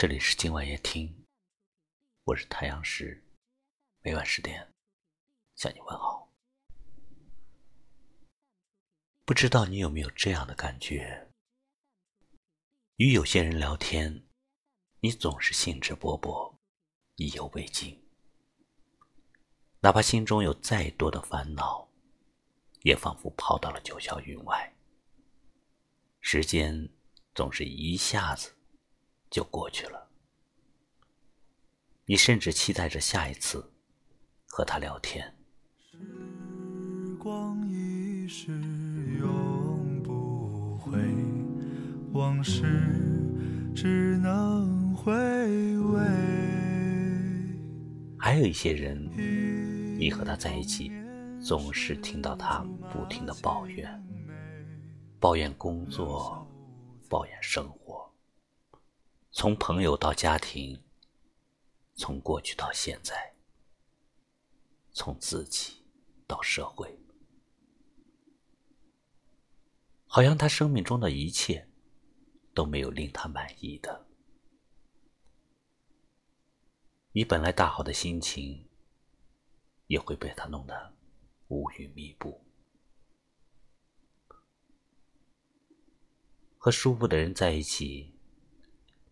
这里是今晚夜听，我是太阳石，每晚十点向你问好。不知道你有没有这样的感觉？与有些人聊天，你总是兴致勃勃，意犹未尽，哪怕心中有再多的烦恼，也仿佛抛到了九霄云外。时间总是一下子。就过去了。你甚至期待着下一次和他聊天。时光一逝永不回，往事只能回味。还有一些人，你和他在一起，总是听到他不停的抱怨，抱怨工作，抱怨生活。从朋友到家庭，从过去到现在，从自己到社会，好像他生命中的一切都没有令他满意的。你本来大好的心情，也会被他弄得乌云密布。和舒服的人在一起。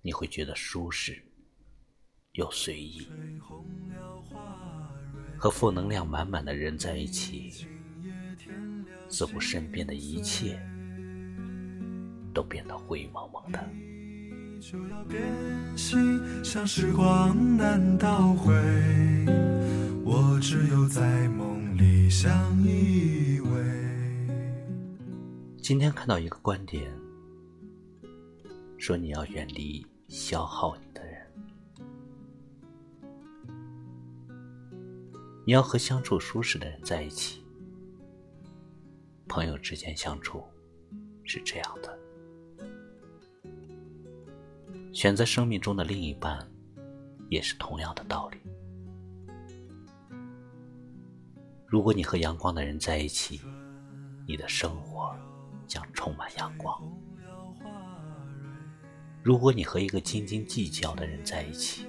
你会觉得舒适又随意，和负能量满满的人在一起，似乎身边的一切都变得灰蒙蒙的。今天看到一个观点，说你要远离。消耗你的人，你要和相处舒适的人在一起。朋友之间相处是这样的，选择生命中的另一半也是同样的道理。如果你和阳光的人在一起，你的生活将充满阳光。如果你和一个斤斤计较的人在一起，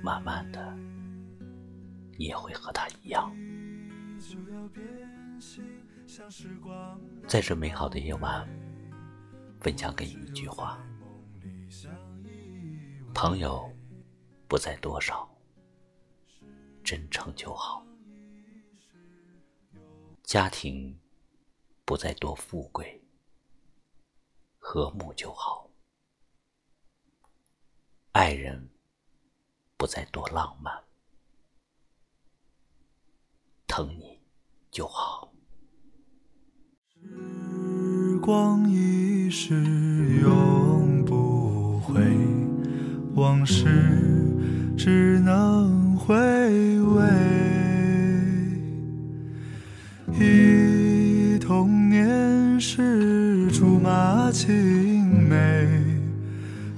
慢慢的，你也会和他一样。在这美好的夜晚，分享给你一句话：朋友不在多少，真诚就好；家庭不在多富贵。和睦就好，爱人不再多浪漫，疼你就好。时光一逝永不回，往事只能回味。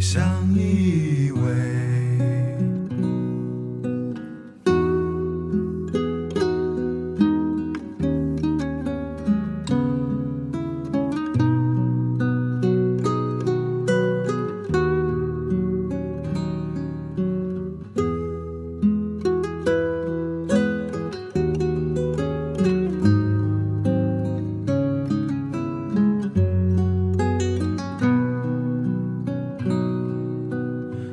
相依偎。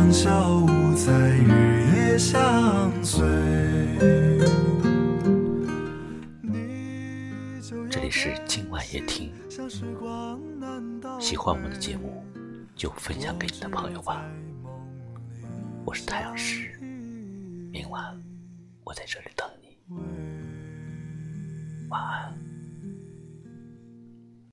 两小无猜，日夜相随。这里是今晚夜听，喜欢我们的节目就分享给你的朋友吧。我是太阳石，明晚我在这里等你，晚安。